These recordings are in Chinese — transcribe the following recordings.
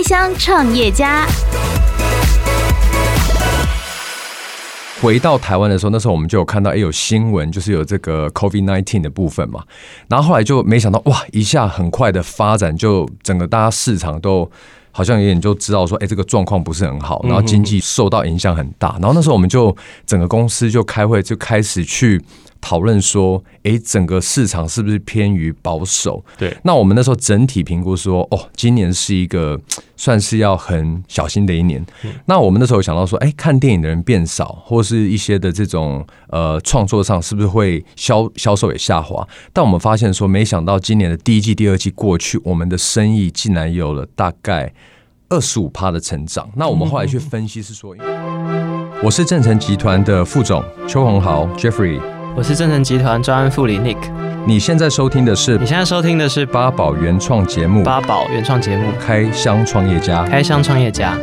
开箱创业家。回到台湾的时候，那时候我们就有看到，哎，有新闻，就是有这个 COVID nineteen 的部分嘛。然后后来就没想到，哇，一下很快的发展，就整个大家市场都好像有点就知道说，哎，这个状况不是很好，然后经济受到影响很大。然后那时候我们就整个公司就开会，就开始去。讨论说，哎，整个市场是不是偏于保守？对，那我们那时候整体评估说，哦，今年是一个 算是要很小心的一年。嗯、那我们那时候想到说，哎，看电影的人变少，或是一些的这种呃创作上是不是会销销售也下滑？但我们发现说，没想到今年的第一季、第二季过去，我们的生意竟然有了大概二十五趴的成长。那我们后来去分析是说，我是正成集团的副总邱宏豪 Jeffrey。我是正成集团专案副理 Nick。你现在收听的是？你现在收听的是八宝原创节目。八宝原创节目，开箱创业家。开箱创业家。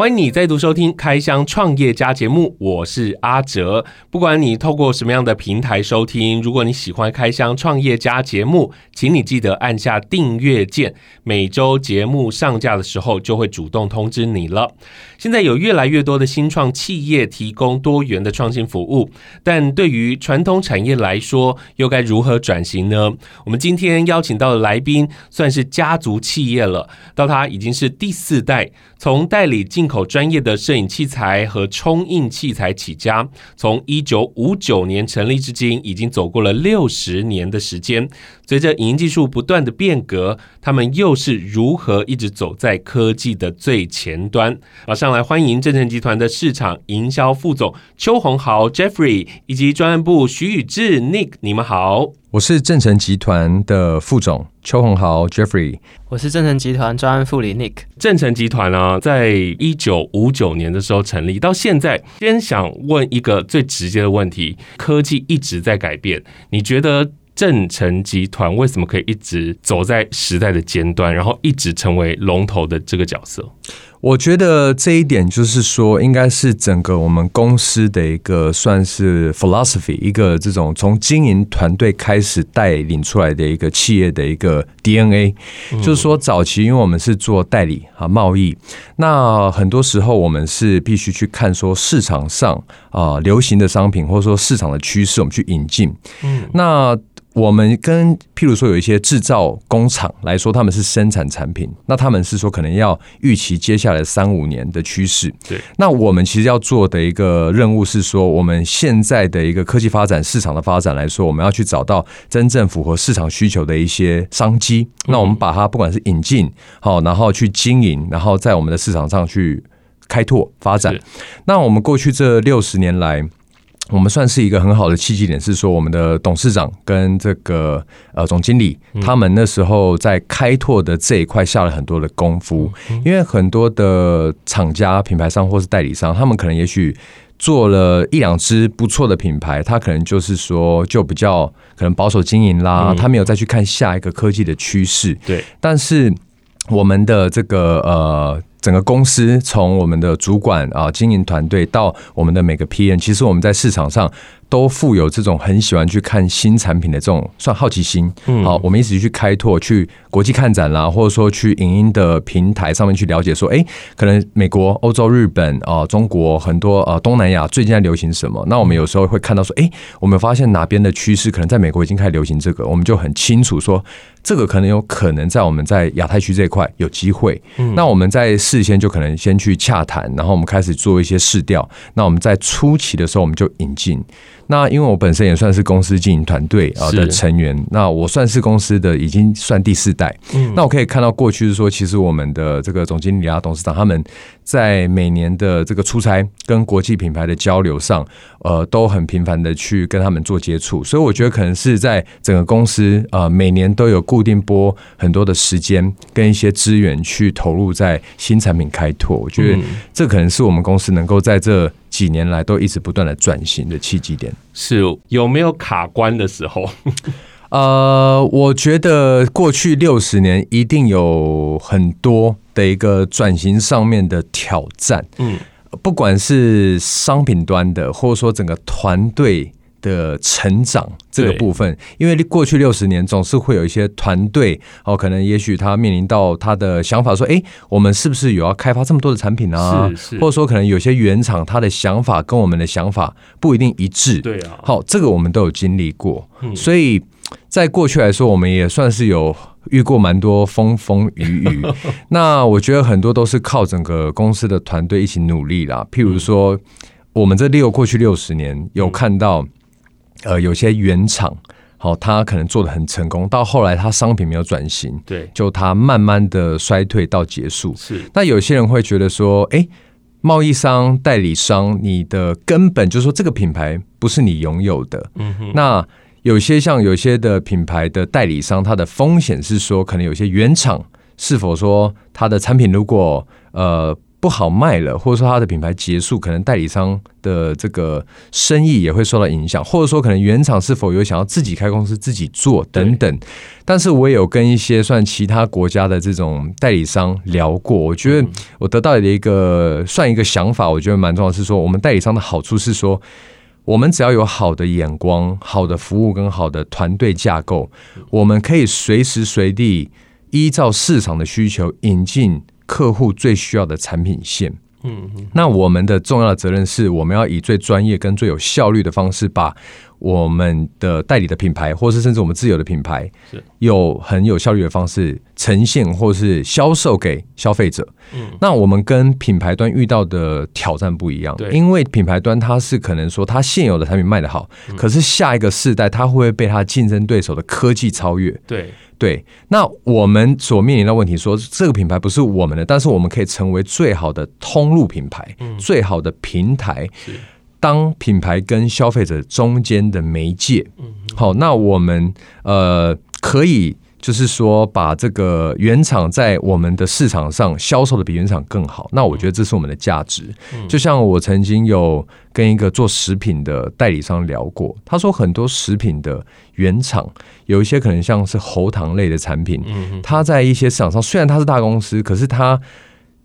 欢迎你再度收听《开箱创业家》节目，我是阿哲。不管你透过什么样的平台收听，如果你喜欢《开箱创业家》节目，请你记得按下订阅键，每周节目上架的时候就会主动通知你了。现在有越来越多的新创企业提供多元的创新服务，但对于传统产业来说，又该如何转型呢？我们今天邀请到的来宾算是家族企业了，到他已经是第四代，从代理进口专业的摄影器材和冲印器材起家，从一九五九年成立至今，已经走过了六十年的时间。随着影音技术不断的变革，他们又是如何一直走在科技的最前端？马上来欢迎正成集团的市场营销副总邱宏豪 Jeffrey 以及专案部徐宇智 Nick，你们好。我是正成集团的副总邱宏豪 Jeffrey，我是正成集团专案副理 Nick。正成集团呢、啊，在一九五九年的时候成立，到现在，先想问一个最直接的问题：科技一直在改变，你觉得正成集团为什么可以一直走在时代的尖端，然后一直成为龙头的这个角色？我觉得这一点就是说，应该是整个我们公司的一个算是 philosophy，一个这种从经营团队开始带领出来的一个企业的一个 DNA。就是说，早期因为我们是做代理啊贸易，那很多时候我们是必须去看说市场上啊流行的商品，或者说市场的趋势，我们去引进。嗯，那。我们跟譬如说有一些制造工厂来说，他们是生产产品，那他们是说可能要预期接下来三五年的趋势。对，那我们其实要做的一个任务是说，我们现在的一个科技发展、市场的发展来说，我们要去找到真正符合市场需求的一些商机。那我们把它不管是引进好，然后去经营，然后在我们的市场上去开拓发展。那我们过去这六十年来。我们算是一个很好的契机点，是说我们的董事长跟这个呃总经理，他们那时候在开拓的这一块下了很多的功夫，因为很多的厂家、品牌商或是代理商，他们可能也许做了一两支不错的品牌，他可能就是说就比较可能保守经营啦，他没有再去看下一个科技的趋势。对，但是我们的这个呃。整个公司从我们的主管啊、经营团队到我们的每个 PM，其实我们在市场上。都富有这种很喜欢去看新产品的这种算好奇心，好，我们一起去开拓，去国际看展啦，或者说去影音的平台上面去了解，说，哎，可能美国、欧洲、日本啊、中国很多啊东南亚最近在流行什么？那我们有时候会看到说，哎，我们发现哪边的趋势可能在美国已经开始流行这个，我们就很清楚说，这个可能有可能在我们在亚太区这一块有机会。嗯那我们在事先就可能先去洽谈，然后我们开始做一些试调。那我们在初期的时候，我们就引进。那因为我本身也算是公司经营团队啊的成员，那我算是公司的已经算第四代。嗯，那我可以看到过去是说，其实我们的这个总经理啊、董事长他们在每年的这个出差跟国际品牌的交流上，呃，都很频繁的去跟他们做接触，所以我觉得可能是在整个公司呃每年都有固定拨很多的时间跟一些资源去投入在新产品开拓。我觉得这可能是我们公司能够在这。几年来都一直不断的转型的契机点，是有没有卡关的时候？呃，我觉得过去六十年一定有很多的一个转型上面的挑战，嗯，不管是商品端的，或者说整个团队的成长这个部分，因为过去六十年总是会有一些团队哦，可能也许他面临到他的想法说，哎，我们是不是有要开发这么多的产品啊？是是，或者说可能有些原厂他的想法跟我们的想法不一定一致。对啊，好，这个我们都有经历过，所以在过去来说，我们也算是有遇过蛮多风风雨雨。那我觉得很多都是靠整个公司的团队一起努力啦。譬如说，我们这六过去六十年有看到。呃，有些原厂，好，他可能做的很成功，到后来他商品没有转型，对，就他慢慢的衰退到结束。是，那有些人会觉得说，哎，贸易商、代理商，你的根本就是说这个品牌不是你拥有的。嗯哼。那有些像有些的品牌的代理商，它的风险是说，可能有些原厂是否说它的产品如果呃。不好卖了，或者说它的品牌结束，可能代理商的这个生意也会受到影响，或者说可能原厂是否有想要自己开公司自己做等等。但是我也有跟一些算其他国家的这种代理商聊过，我觉得我得到的一个算一个想法，我觉得蛮重要的是说，我们代理商的好处是说，我们只要有好的眼光、好的服务跟好的团队架构，我们可以随时随地依照市场的需求引进。客户最需要的产品线，嗯，那我们的重要的责任是，我们要以最专业跟最有效率的方式，把我们的代理的品牌，或是甚至我们自有的品牌，有很有效率的方式呈现，或是销售给消费者。嗯，那我们跟品牌端遇到的挑战不一样，对，因为品牌端它是可能说它现有的产品卖得好，可是下一个世代它会不会被它竞争对手的科技超越？对。对，那我们所面临的问题说，这个品牌不是我们的，但是我们可以成为最好的通路品牌，嗯、最好的平台，当品牌跟消费者中间的媒介。嗯、好，那我们呃可以。就是说，把这个原厂在我们的市场上销售的比原厂更好，那我觉得这是我们的价值。就像我曾经有跟一个做食品的代理商聊过，他说很多食品的原厂有一些可能像是喉糖类的产品，他在一些市场上虽然他是大公司，可是他。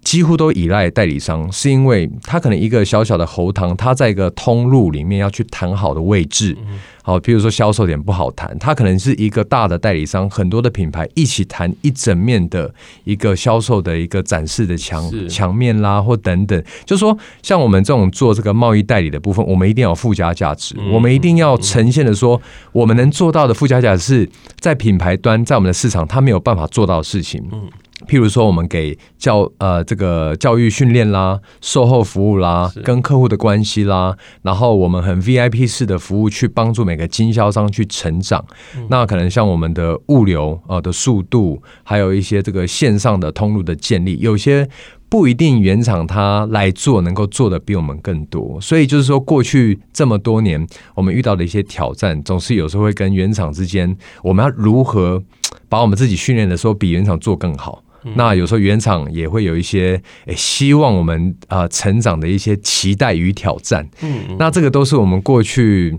几乎都依赖代理商，是因为他可能一个小小的喉糖，他在一个通路里面要去谈好的位置，好，比如说销售点不好谈，他可能是一个大的代理商，很多的品牌一起谈一整面的一个销售的一个展示的墙墙面啦，或等等，就是说像我们这种做这个贸易代理的部分，我们一定要有附加价值，我们一定要呈现的说，我们能做到的附加价值是在品牌端，在我们的市场，他没有办法做到的事情。譬如说，我们给教呃这个教育训练啦、售后服务啦、跟客户的关系啦，然后我们很 VIP 式的服务去帮助每个经销商去成长。嗯、那可能像我们的物流呃的速度，还有一些这个线上的通路的建立，有些不一定原厂他来做能够做的比我们更多。所以就是说，过去这么多年我们遇到的一些挑战，总是有时候会跟原厂之间，我们要如何把我们自己训练的时候比原厂做更好。那有时候原厂也会有一些诶，希望我们啊成长的一些期待与挑战。嗯，那这个都是我们过去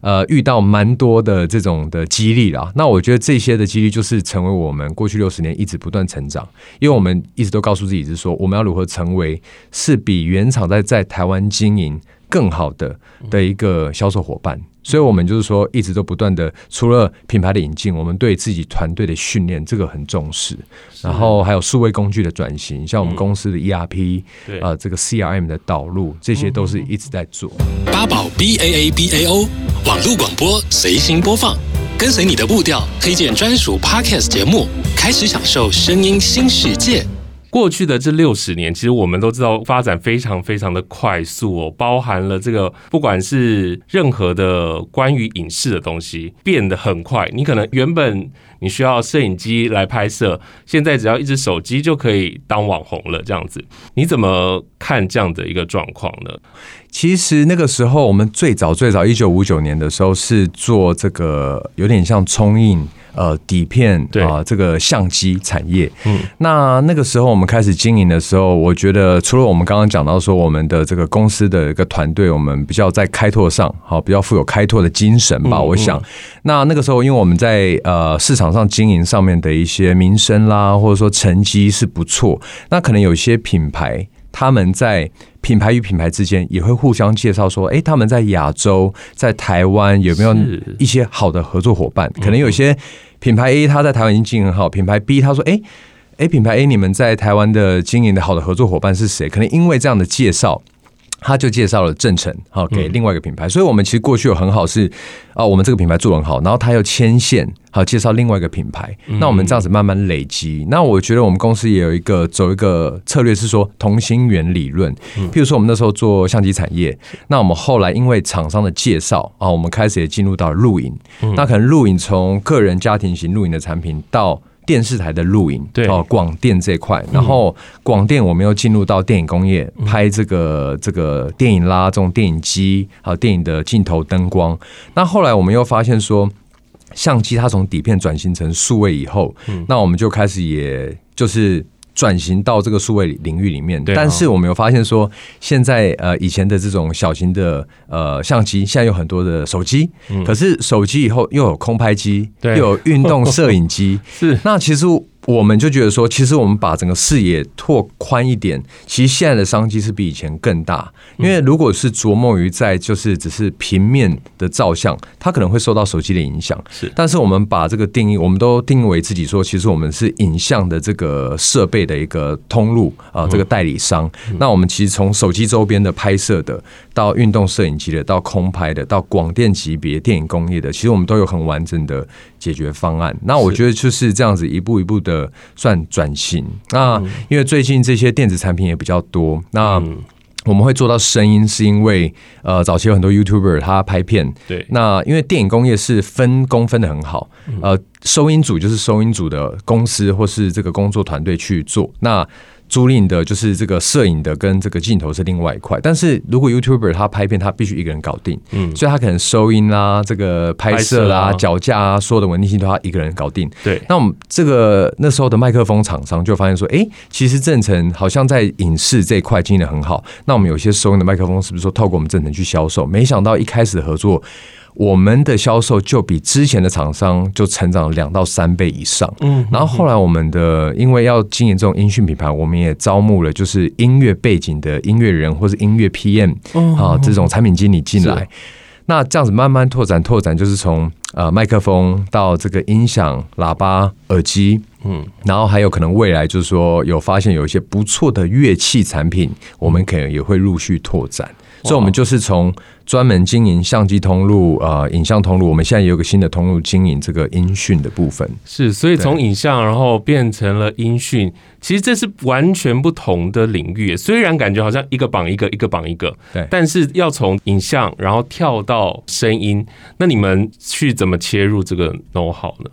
呃遇到蛮多的这种的激励啦。那我觉得这些的激励就是成为我们过去六十年一直不断成长，因为我们一直都告诉自己是说，我们要如何成为是比原厂在在台湾经营更好的的一个销售伙伴。所以，我们就是说，一直都不断的，除了品牌的引进，我们对自己团队的训练，这个很重视。然后还有数位工具的转型，像我们公司的 ERP，呃，这个 CRM 的导入，这些都是一直在做。八宝 B A A B A O 网络广播随心播放，跟随你的步调，推荐专属 Podcast 节目，开始享受声音新世界。过去的这六十年，其实我们都知道发展非常非常的快速哦，包含了这个不管是任何的关于影视的东西变得很快。你可能原本你需要摄影机来拍摄，现在只要一只手机就可以当网红了，这样子。你怎么看这样的一个状况呢？其实那个时候，我们最早最早一九五九年的时候是做这个有点像冲印。呃，底片啊、呃，这个相机产业，嗯，那那个时候我们开始经营的时候，我觉得除了我们刚刚讲到说我们的这个公司的一个团队，我们比较在开拓上，好，比较富有开拓的精神吧。我想，那那个时候，因为我们在呃市场上经营上面的一些名声啦，或者说成绩是不错，那可能有一些品牌。他们在品牌与品牌之间也会互相介绍说，哎，他们在亚洲、在台湾有没有一些好的合作伙伴？可能有些品牌 A 他在台湾已经经营很好，品牌 B 他说，哎，哎，品牌 A 你们在台湾的经营的好的合作伙伴是谁？可能因为这样的介绍。他就介绍了正成，好给另外一个品牌，所以我们其实过去有很好是啊，我们这个品牌做得很好，然后他又牵线，好介绍另外一个品牌，那我们这样子慢慢累积。那我觉得我们公司也有一个走一个策略是说同心圆理论，譬如说我们那时候做相机产业，那我们后来因为厂商的介绍啊，我们开始也进入到露营，那可能露营从个人家庭型露营的产品到。电视台的录影，对哦，广电这块，然后广电我们又进入到电影工业，拍这个这个电影啦，这种电影机，还有电影的镜头、灯光。那后来我们又发现说，相机它从底片转型成数位以后，那我们就开始也就是。转型到这个数位领域里面，但是我们有发现说，现在呃以前的这种小型的呃相机，现在有很多的手机，可是手机以后又有空拍机，又有运动摄影机，是。那其实。我们就觉得说，其实我们把整个视野拓宽一点，其实现在的商机是比以前更大。因为如果是琢磨于在就是只是平面的照相，它可能会受到手机的影响。是，但是我们把这个定义，我们都定义为自己说，其实我们是影像的这个设备的一个通路啊，这个代理商。那我们其实从手机周边的拍摄的，到运动摄影机的，到空拍的，到广电级别电影工业的，其实我们都有很完整的解决方案。那我觉得就是这样子一步一步的。算转型，那因为最近这些电子产品也比较多，那我们会做到声音，是因为呃，早期有很多 YouTuber 他拍片，对，那因为电影工业是分工分的很好，呃，收音组就是收音组的公司或是这个工作团队去做，那。租赁的就是这个摄影的跟这个镜头是另外一块，但是如果 YouTuber 他拍片，他必须一个人搞定，嗯，所以他可能收音啦、这个拍摄啦、脚架啊，所有的稳定性都他一个人搞定。对，那我们这个那时候的麦克风厂商就发现说，哎，其实正成好像在影视这一块经营的很好，那我们有些收音的麦克风是不是说透过我们正成去销售？没想到一开始合作。我们的销售就比之前的厂商就成长了两到三倍以上。嗯，然后后来我们的因为要经营这种音讯品牌，我们也招募了就是音乐背景的音乐人或是音乐 PM 啊这种产品经理进来。那这样子慢慢拓展拓展，就是从呃麦克风到这个音响、喇叭、耳机，嗯，然后还有可能未来就是说有发现有一些不错的乐器产品，我们可能也会陆续拓展。所以，我们就是从专门经营相机通路啊、呃，影像通路，我们现在也有个新的通路经营这个音讯的部分。是，所以从影像然后变成了音讯，其实这是完全不同的领域。虽然感觉好像一个绑一个，一个绑一个，对，但是要从影像然后跳到声音，那你们去怎么切入这个 know how 呢？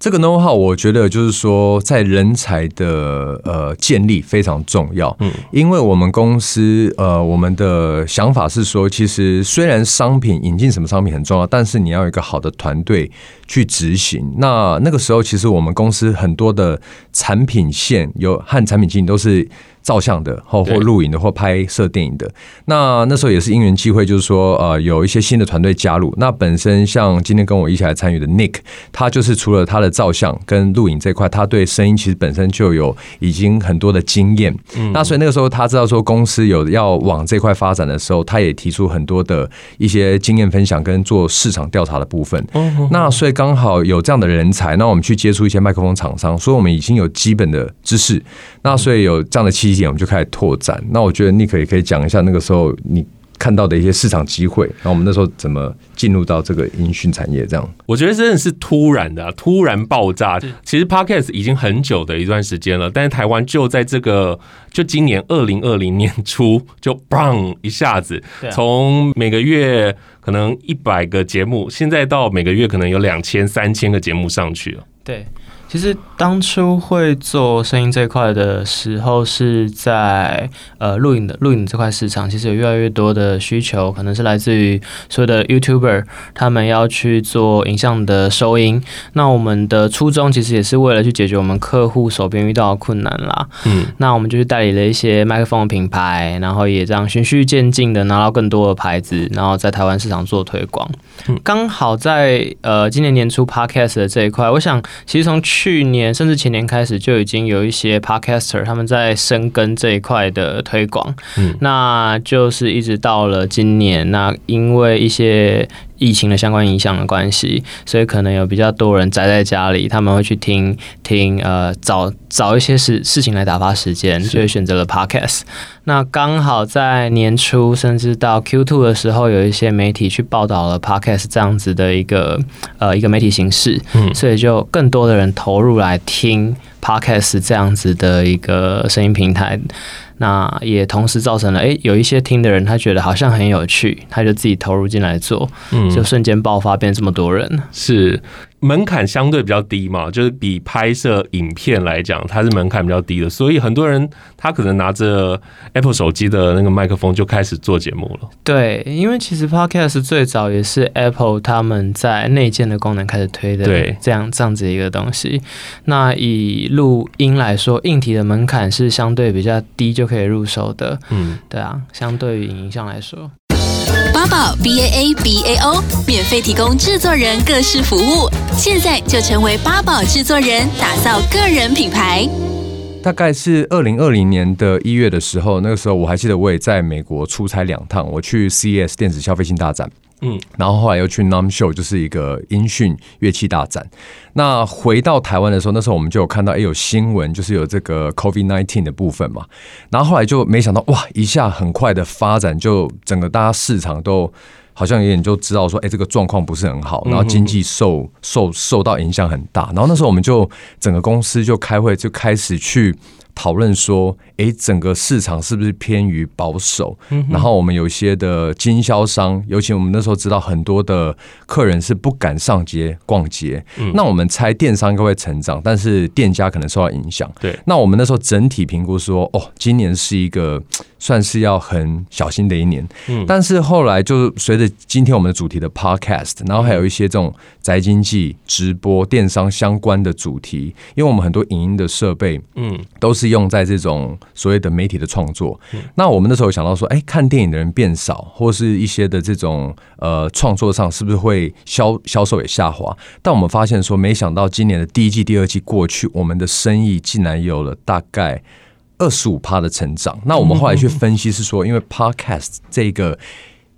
这个 know how 我觉得就是说，在人才的呃建立非常重要。嗯，因为我们公司呃，我们的想法是说，其实虽然商品引进什么商品很重要，但是你要有一个好的团队去执行。那那个时候，其实我们公司很多的产品线有和产品经理都是。照相的，或或录影的，或拍摄电影的。那那时候也是因缘际会，就是说，呃，有一些新的团队加入。那本身像今天跟我一起来参与的 Nick，他就是除了他的照相跟录影这块，他对声音其实本身就有已经很多的经验。嗯。那所以那个时候他知道说公司有要往这块发展的时候，他也提出很多的一些经验分享跟做市场调查的部分。嗯。那所以刚好有这样的人才，那我们去接触一些麦克风厂商，所以我们已经有基本的知识。那所以有这样的契机，我们就开始拓展。那我觉得你可以可以讲一下那个时候你看到的一些市场机会。然后我们那时候怎么进入到这个音讯产业？这样，我觉得真的是突然的，突然爆炸。其实 Podcast 已经很久的一段时间了，但是台湾就在这个就今年二零二零年初就 bang 一下子，从每个月可能一百个节目，现在到每个月可能有两千、三千个节目上去了。对。其实当初会做声音这一块的时候，是在呃录影的录影这块市场，其实有越来越多的需求，可能是来自于所有的 YouTuber，他们要去做影像的收音。那我们的初衷其实也是为了去解决我们客户手边遇到的困难啦。嗯，那我们就去代理了一些麦克风的品牌，然后也这样循序渐进的拿到更多的牌子，然后在台湾市场做推广。嗯，刚好在呃今年年初 Podcast 的这一块，我想其实从去去年甚至前年开始就已经有一些 podcaster 他们在深耕这一块的推广，嗯，那就是一直到了今年，那因为一些。疫情的相关影响的关系，所以可能有比较多人宅在家里，他们会去听听呃找找一些事事情来打发时间，所以选择了 Podcast。那刚好在年初甚至到 Q two 的时候，有一些媒体去报道了 Podcast 这样子的一个呃一个媒体形式，嗯，所以就更多的人投入来听 Podcast 这样子的一个声音平台。那也同时造成了，哎、欸，有一些听的人他觉得好像很有趣，他就自己投入进来做，嗯，就瞬间爆发，变这么多人，是。门槛相对比较低嘛，就是比拍摄影片来讲，它是门槛比较低的，所以很多人他可能拿着 Apple 手机的那个麦克风就开始做节目了。对，因为其实 Podcast 最早也是 Apple 他们在内建的功能开始推的，对，这样这样子一个东西。那以录音来说，硬体的门槛是相对比较低，就可以入手的。嗯，对啊，相对于影像来说。八宝 B A A B A O 免费提供制作人各式服务，现在就成为八宝制作人，打造个人品牌。大概是二零二零年的一月的时候，那个时候我还记得我也在美国出差两趟，我去 CES 电子消费性大展。嗯，然后后来又去 NAMM Show，就是一个音讯乐器大展。那回到台湾的时候，那时候我们就有看到，哎，有新闻，就是有这个 COVID nineteen 的部分嘛。然后后来就没想到，哇，一下很快的发展，就整个大家市场都好像有点就知道说，哎，这个状况不是很好，然后经济受受受到影响很大。然后那时候我们就整个公司就开会，就开始去。讨论说，诶，整个市场是不是偏于保守？嗯、然后我们有一些的经销商，尤其我们那时候知道很多的客人是不敢上街逛街。嗯、那我们猜电商应该会成长，但是店家可能受到影响。对，那我们那时候整体评估说，哦，今年是一个算是要很小心的一年。嗯，但是后来就是随着今天我们的主题的 Podcast，然后还有一些这种宅经济、直播、电商相关的主题，因为我们很多影音的设备，嗯，都是。用在这种所谓的媒体的创作，那我们那时候想到说，哎，看电影的人变少，或是一些的这种呃创作上，是不是会销销售也下滑？但我们发现说，没想到今年的第一季、第二季过去，我们的生意竟然有了大概二十五趴的成长。那我们后来去分析是说，因为 Podcast 这个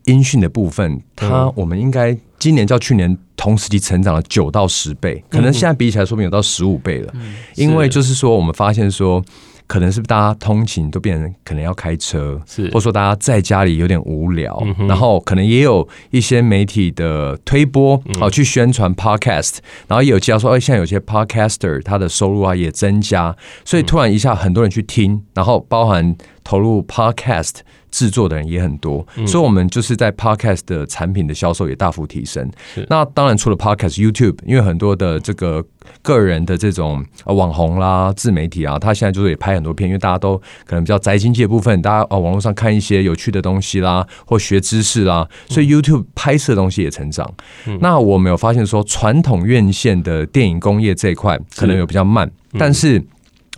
音讯的部分，它我们应该今年较去年同时期成长了九到十倍，可能现在比起来，说明有到十五倍了。因为就是说，我们发现说。可能是不是大家通勤都变成可能要开车，是。或者说大家在家里有点无聊，嗯、然后可能也有一些媒体的推播，好、嗯、去宣传 podcast，然后也有介绍说，哎，现在有些 podcaster 他的收入啊也增加，所以突然一下很多人去听，然后包含投入 podcast。制作的人也很多，所以我们就是在 Podcast 的产品的销售也大幅提升。那当然除了 Podcast、YouTube，因为很多的这个个人的这种网红啦、自媒体啊，他现在就是也拍很多片，因为大家都可能比较宅经济的部分，大家啊网络上看一些有趣的东西啦，或学知识啦，所以 YouTube 拍摄的东西也成长。那我们有发现说，传统院线的电影工业这一块可能有比较慢，但是。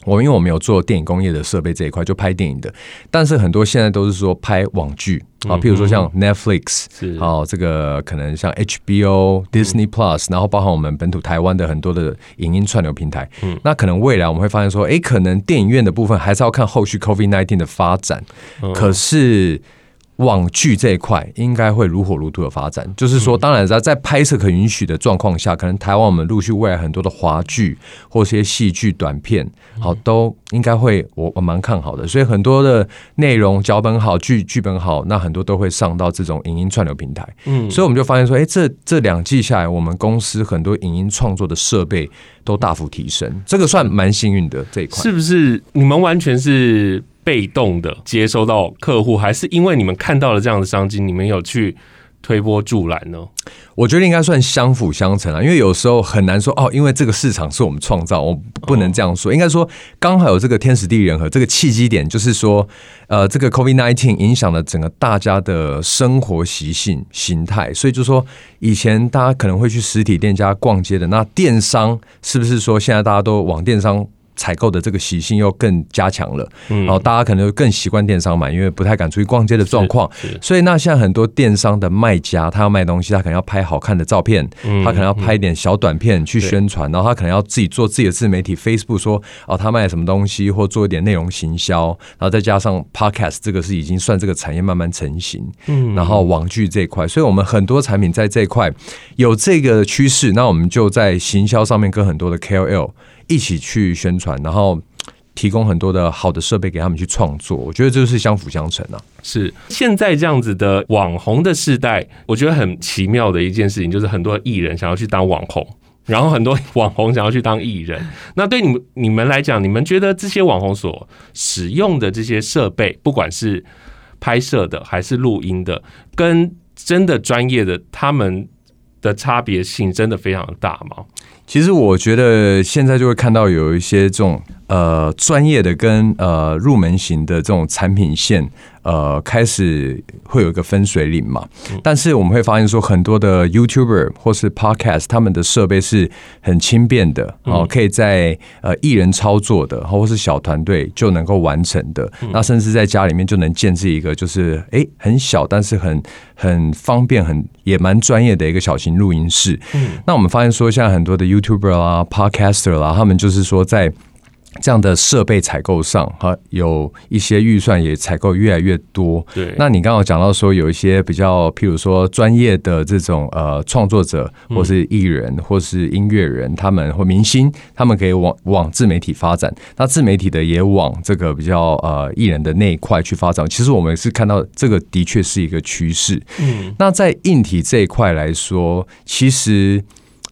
我因为我们有做电影工业的设备这一块，就拍电影的，但是很多现在都是说拍网剧啊，譬如说像 Netflix，好，这个可能像 HBO、Disney Plus，然后包含我们本土台湾的很多的影音串流平台。那可能未来我们会发现说，哎，可能电影院的部分还是要看后续 COVID nineteen 的发展，可是。网剧这一块应该会如火如荼的发展，就是说，当然在在拍摄可允许的状况下，可能台湾我们陆续未来很多的华剧或是一些戏剧短片，好，都应该会我我蛮看好的。所以很多的内容脚本好，剧剧本好，那很多都会上到这种影音串流平台。嗯，所以我们就发现说，哎，这这两季下来，我们公司很多影音创作的设备都大幅提升，这个算蛮幸运的这一块。是不是你们完全是？被动的接收到客户，还是因为你们看到了这样的商机，你们有去推波助澜呢？我觉得应该算相辅相成啊，因为有时候很难说哦，因为这个市场是我们创造，我不能这样说。应该说刚好有这个天时地利人和，这个契机点就是说，呃，这个 COVID nineteen 影响了整个大家的生活习性形态，所以就说以前大家可能会去实体店家逛街的，那电商是不是说现在大家都往电商？采购的这个习性又更加强了，嗯，然后大家可能更习惯电商买，因为不太敢出去逛街的状况，所以那现在很多电商的卖家，他要卖东西，他可能要拍好看的照片，他可能要拍一点小短片去宣传，然后他可能要自己做自己的自媒体，Facebook 说哦他卖什么东西，或做一点内容行销，然后再加上 Podcast，这个是已经算这个产业慢慢成型，嗯，然后网剧这一块，所以我们很多产品在这一块有这个趋势，那我们就在行销上面跟很多的 KOL 一起去宣传，然后提供很多的好的设备给他们去创作，我觉得这就是相辅相成啊。是现在这样子的网红的时代，我觉得很奇妙的一件事情，就是很多艺人想要去当网红，然后很多网红想要去当艺人。那对你们你们来讲，你们觉得这些网红所使用的这些设备，不管是拍摄的还是录音的，跟真的专业的他们的差别性真的非常大吗？其实我觉得现在就会看到有一些这种呃专业的跟呃入门型的这种产品线。呃，开始会有一个分水岭嘛，但是我们会发现说，很多的 YouTuber 或是 Podcast，他们的设备是很轻便的哦，可以在呃一人操作的，或是小团队就能够完成的。那甚至在家里面就能建置一个，就是诶很小，但是很很方便，很也蛮专业的一个小型录音室。那我们发现说，像很多的 YouTuber 啦、Podcaster 啦，他们就是说在。这样的设备采购上，哈，有一些预算也采购越来越多。对，那你刚刚讲到说，有一些比较，譬如说专业的这种呃创作者，或是艺人，或是音乐人，他们或明星，他们可以往往自媒体发展。那自媒体的也往这个比较呃艺人的那一块去发展。其实我们是看到这个的确是一个趋势。嗯，那在硬体这一块来说，其实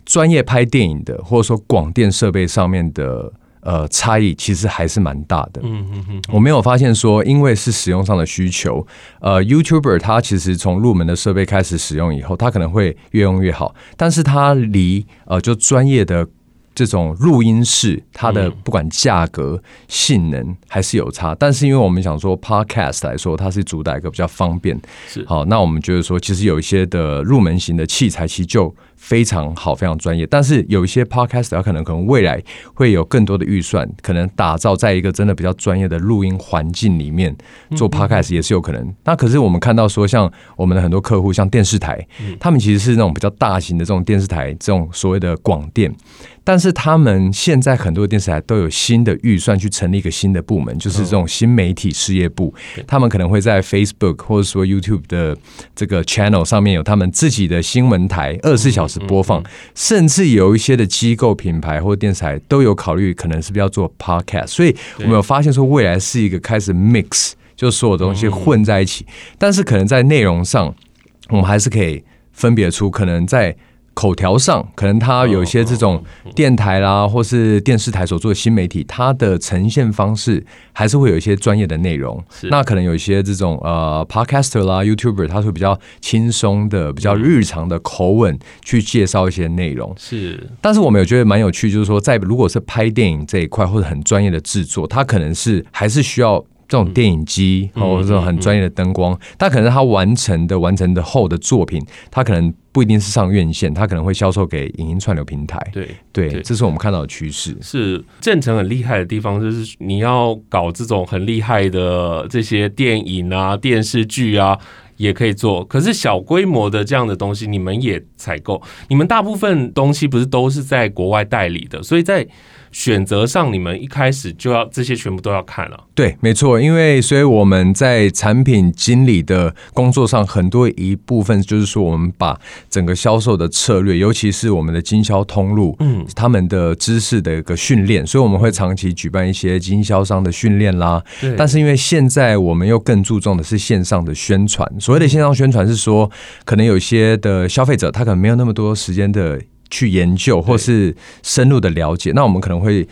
专业拍电影的，或者说广电设备上面的。呃，差异其实还是蛮大的。嗯嗯嗯，我没有发现说，因为是使用上的需求，呃，YouTuber 他其实从入门的设备开始使用以后，他可能会越用越好，但是他离呃就专业的这种录音室，它的不管价格、性能还是有差。但是因为我们想说 Podcast 来说，它是主打一个比较方便，是好，那我们觉得说，其实有一些的入门型的器材，其实就。非常好，非常专业，但是有一些 Podcaster 可能可能未来会有更多的预算，可能打造在一个真的比较专业的录音环境里面做 Podcast 也是有可能。那可是我们看到说，像我们的很多客户，像电视台，他们其实是那种比较大型的这种电视台，这种所谓的广电。但是他们现在很多电视台都有新的预算去成立一个新的部门，就是这种新媒体事业部。他们可能会在 Facebook 或者说 YouTube 的这个 channel 上面有他们自己的新闻台，二十四小时播放。甚至有一些的机构品牌或电视台都有考虑，可能是不是要做 Podcast。所以我们有发现说，未来是一个开始 mix，就所有东西混在一起。但是可能在内容上，我们还是可以分别出可能在。口条上，可能它有一些这种电台啦，或是电视台所做的新媒体，它的呈现方式还是会有一些专业的内容。那可能有一些这种呃，Podcaster 啦、YouTuber，它会比较轻松的、比较日常的口吻去介绍一些内容。是，但是我们有觉得蛮有趣，就是说，在如果是拍电影这一块或者很专业的制作，它可能是还是需要。这种电影机或者这种很专业的灯光，但可能他完成的完成的后的作品，他可能不一定是上院线，他可能会销售给影音串流平台。对对，这是我们看到的趋势。是正成很厉害的地方，就是你要搞这种很厉害的这些电影啊、电视剧啊，也可以做。可是小规模的这样的东西，你们也采购，你们大部分东西不是都是在国外代理的，所以在。选择上，你们一开始就要这些全部都要看了。对，没错，因为所以我们在产品经理的工作上，很多一部分就是说，我们把整个销售的策略，尤其是我们的经销通路，嗯，他们的知识的一个训练，所以我们会长期举办一些经销商的训练啦。对。但是因为现在我们又更注重的是线上的宣传，所谓的线上宣传是说，可能有些的消费者他可能没有那么多时间的。去研究或是深入的了解，那我们可能会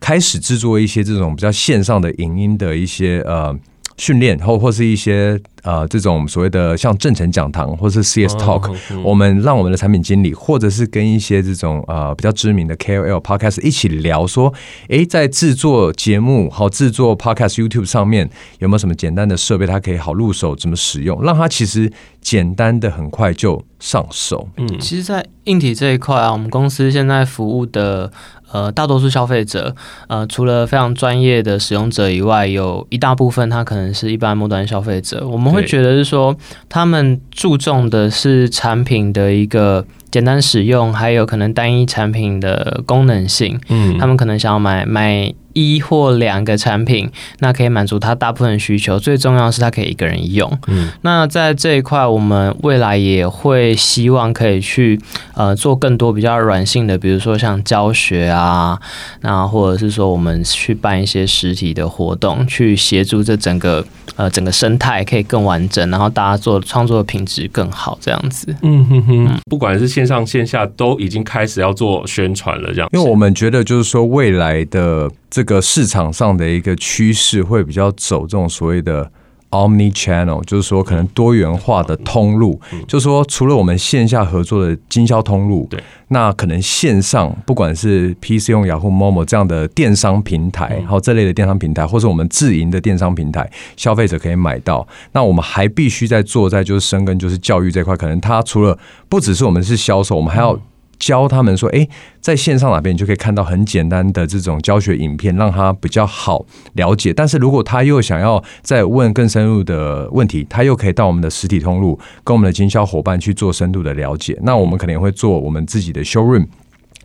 开始制作一些这种比较线上的影音的一些呃训练，或或是一些。呃，这种所谓的像正成讲堂，或是 CS Talk，、oh. 我们让我们的产品经理，或者是跟一些这种呃比较知名的 KOL Podcast 一起聊，说，诶，在制作节目好制作 Podcast YouTube 上面有没有什么简单的设备，它可以好入手，怎么使用，让它其实简单的很快就上手。嗯，其实，在硬体这一块啊，我们公司现在服务的呃，大多数消费者，呃，除了非常专业的使用者以外，有一大部分他可能是一般末端消费者。我们会觉得是说，他们注重的是产品的一个简单使用，还有可能单一产品的功能性。嗯，他们可能想要买买。一或两个产品，那可以满足他大部分需求。最重要是，他可以一个人用。嗯，那在这一块，我们未来也会希望可以去呃做更多比较软性的，比如说像教学啊，那或者是说我们去办一些实体的活动，去协助这整个呃整个生态可以更完整，然后大家做创作的品质更好，这样子。嗯哼哼，不管是线上线下，都已经开始要做宣传了，这样。因为我们觉得，就是说未来的。这个市场上的一个趋势会比较走这种所谓的 omni channel，就是说可能多元化的通路，就是说除了我们线下合作的经销通路，对，那可能线上不管是 PC 用雅虎、Momo 这样的电商平台，然后这类的电商平台，或是我们自营的电商平台，消费者可以买到。那我们还必须在做在就是深耕就是教育这块，可能它除了不只是我们是销售，我们还要。教他们说，哎，在线上哪边你就可以看到很简单的这种教学影片，让他比较好了解。但是如果他又想要再问更深入的问题，他又可以到我们的实体通路，跟我们的经销伙伴去做深度的了解。那我们可能会做我们自己的 showroom。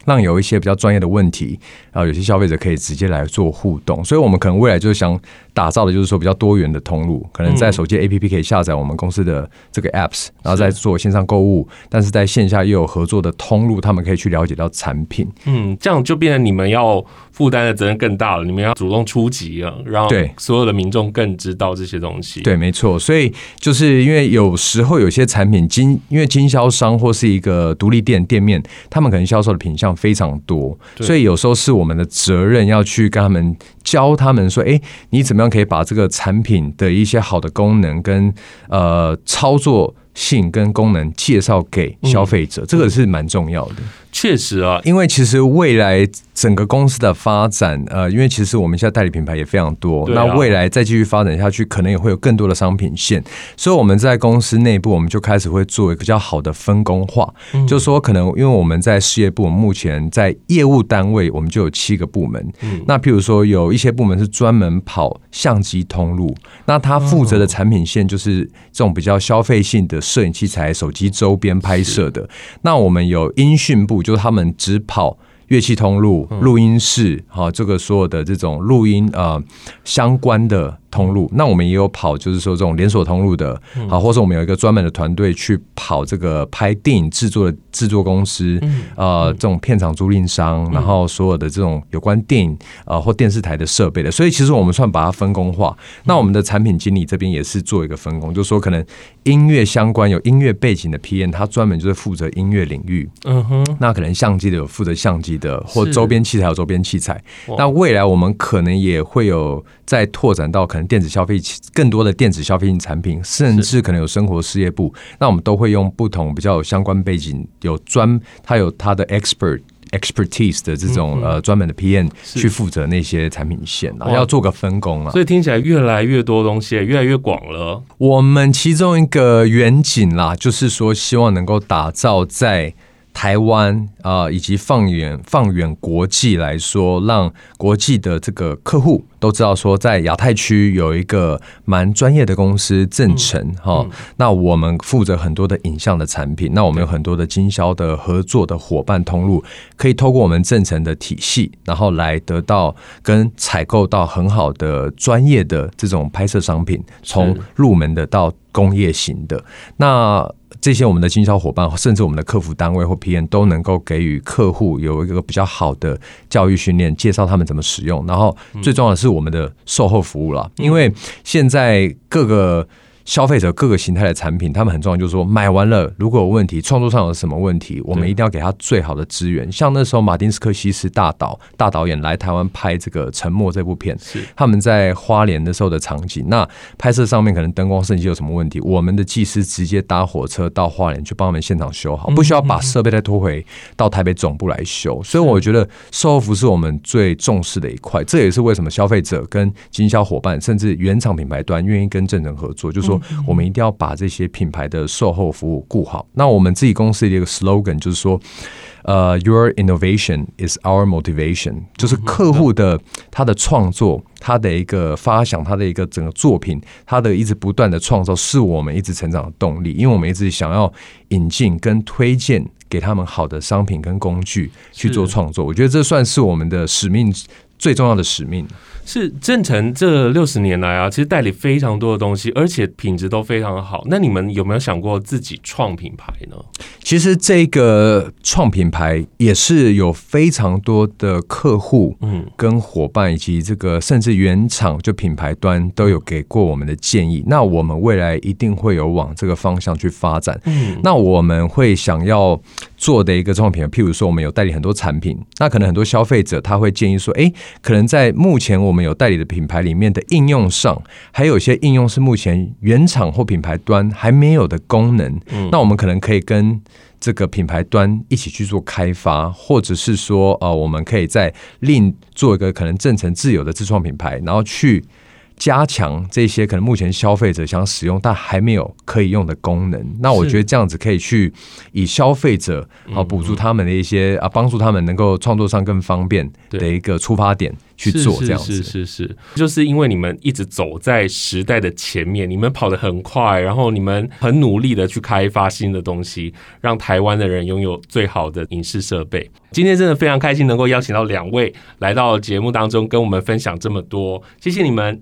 让有一些比较专业的问题，然后有些消费者可以直接来做互动，所以我们可能未来就是想打造的就是说比较多元的通路，可能在手机 APP 可以下载我们公司的这个 apps，然后再做线上购物，但是在线下又有合作的通路，他们可以去了解到产品。嗯，这样就变成你们要负担的责任更大了，你们要主动出击啊，让所有的民众更知道这些东西。对，没错，所以就是因为有时候有些产品经因为经销商或是一个独立店店面，他们可能销售的品项。非常多，所以有时候是我们的责任要去跟他们教他们说：“哎，你怎么样可以把这个产品的一些好的功能跟呃操作性跟功能介绍给消费者？”这个是蛮重要的。确实啊，因为其实未来整个公司的发展，呃，因为其实我们现在代理品牌也非常多，那未来再继续发展下去，可能也会有更多的商品线，所以我们在公司内部，我们就开始会做一个比较好的分工化，就是说可能因为我们在事业部，目前在业务单位，我们就有七个部门，那譬如说有一些部门是专门跑相机通路，那他负责的产品线就是这种比较消费性的摄影器材、手机周边拍摄的，那我们有音讯部。就是他们只跑乐器通路、录音室，哈，这个所有的这种录音呃相关的。通路，那我们也有跑，就是说这种连锁通路的，好，或者我们有一个专门的团队去跑这个拍电影制作的制作公司，呃，这种片场租赁商，然后所有的这种有关电影呃或电视台的设备的，所以其实我们算把它分工化。那我们的产品经理这边也是做一个分工，就是说可能音乐相关有音乐背景的 PM，他专门就是负责音乐领域。嗯哼，那可能相机的有负责相机的，或周边器材有周边器材。那未来我们可能也会有再拓展到可能。电子消费更多的电子消费性产品，甚至可能有生活事业部，那我们都会用不同比较有相关背景、有专他有他的 expert expertise 的这种呃专门的 PM 去负责那些产品线，然后要做个分工啊。所以听起来越来越多东西，越来越广了。我们其中一个远景啦，就是说希望能够打造在。台湾啊、呃，以及放远放远国际来说，让国际的这个客户都知道说，在亚太区有一个蛮专业的公司正成哈、嗯嗯。那我们负责很多的影像的产品，那我们有很多的经销的合作的伙伴通路，可以透过我们正成的体系，然后来得到跟采购到很好的专业的这种拍摄商品，从入门的到工业型的那。这些我们的经销伙伴，甚至我们的客服单位或 PM 都能够给予客户有一个比较好的教育训练，介绍他们怎么使用。然后最重要的是我们的售后服务了，因为现在各个。消费者各个形态的产品，他们很重要，就是说买完了，如果有问题，创作上有什么问题，我们一定要给他最好的资源。像那时候马丁斯科西斯大导大导演来台湾拍这个《沉默》这部片，是他们在花莲的时候的场景。那拍摄上面可能灯光设计有什么问题，我们的技师直接搭火车到花莲去帮他们现场修好，不需要把设备再拖回到台北总部来修。所以我觉得售后服是我们最重视的一块，这也是为什么消费者跟经销伙伴甚至原厂品牌端愿意跟正成合作，就是说。说，我们一定要把这些品牌的售后服务顾好。那我们自己公司的一个 slogan 就是说。呃、uh，Your innovation is our motivation，就是客户的他的创作，他的一个发想，他的一个整个作品，他的一直不断的创造，是我们一直成长的动力。因为我们一直想要引进跟推荐给他们好的商品跟工具去做创作，我觉得这算是我们的使命，最重要的使命。是正成这六十年来啊，其实代理非常多的东西，而且品质都非常好。那你们有没有想过自己创品牌呢？其实这个创品牌也是有非常多的客户，嗯，跟伙伴以及这个甚至原厂就品牌端都有给过我们的建议。那我们未来一定会有往这个方向去发展。嗯，那我们会想要做的一个创品牌，譬如说我们有代理很多产品，那可能很多消费者他会建议说，哎，可能在目前我们有代理的品牌里面的应用上，还有一些应用是目前原厂或品牌端还没有的功能。嗯，那我们可能可以跟这个品牌端一起去做开发，或者是说，呃，我们可以在另做一个可能正成自有的自创品牌，然后去。加强这些可能目前消费者想使用但还没有可以用的功能，那我觉得这样子可以去以消费者啊补助他们的一些啊帮助他们能够创作上更方便的一个出发点去做这样子。是是是，就是因为你们一直走在时代的前面，你们跑得很快，然后你们很努力的去开发新的东西，让台湾的人拥有最好的影视设备。今天真的非常开心能够邀请到两位来到节目当中跟我们分享这么多，谢谢你们。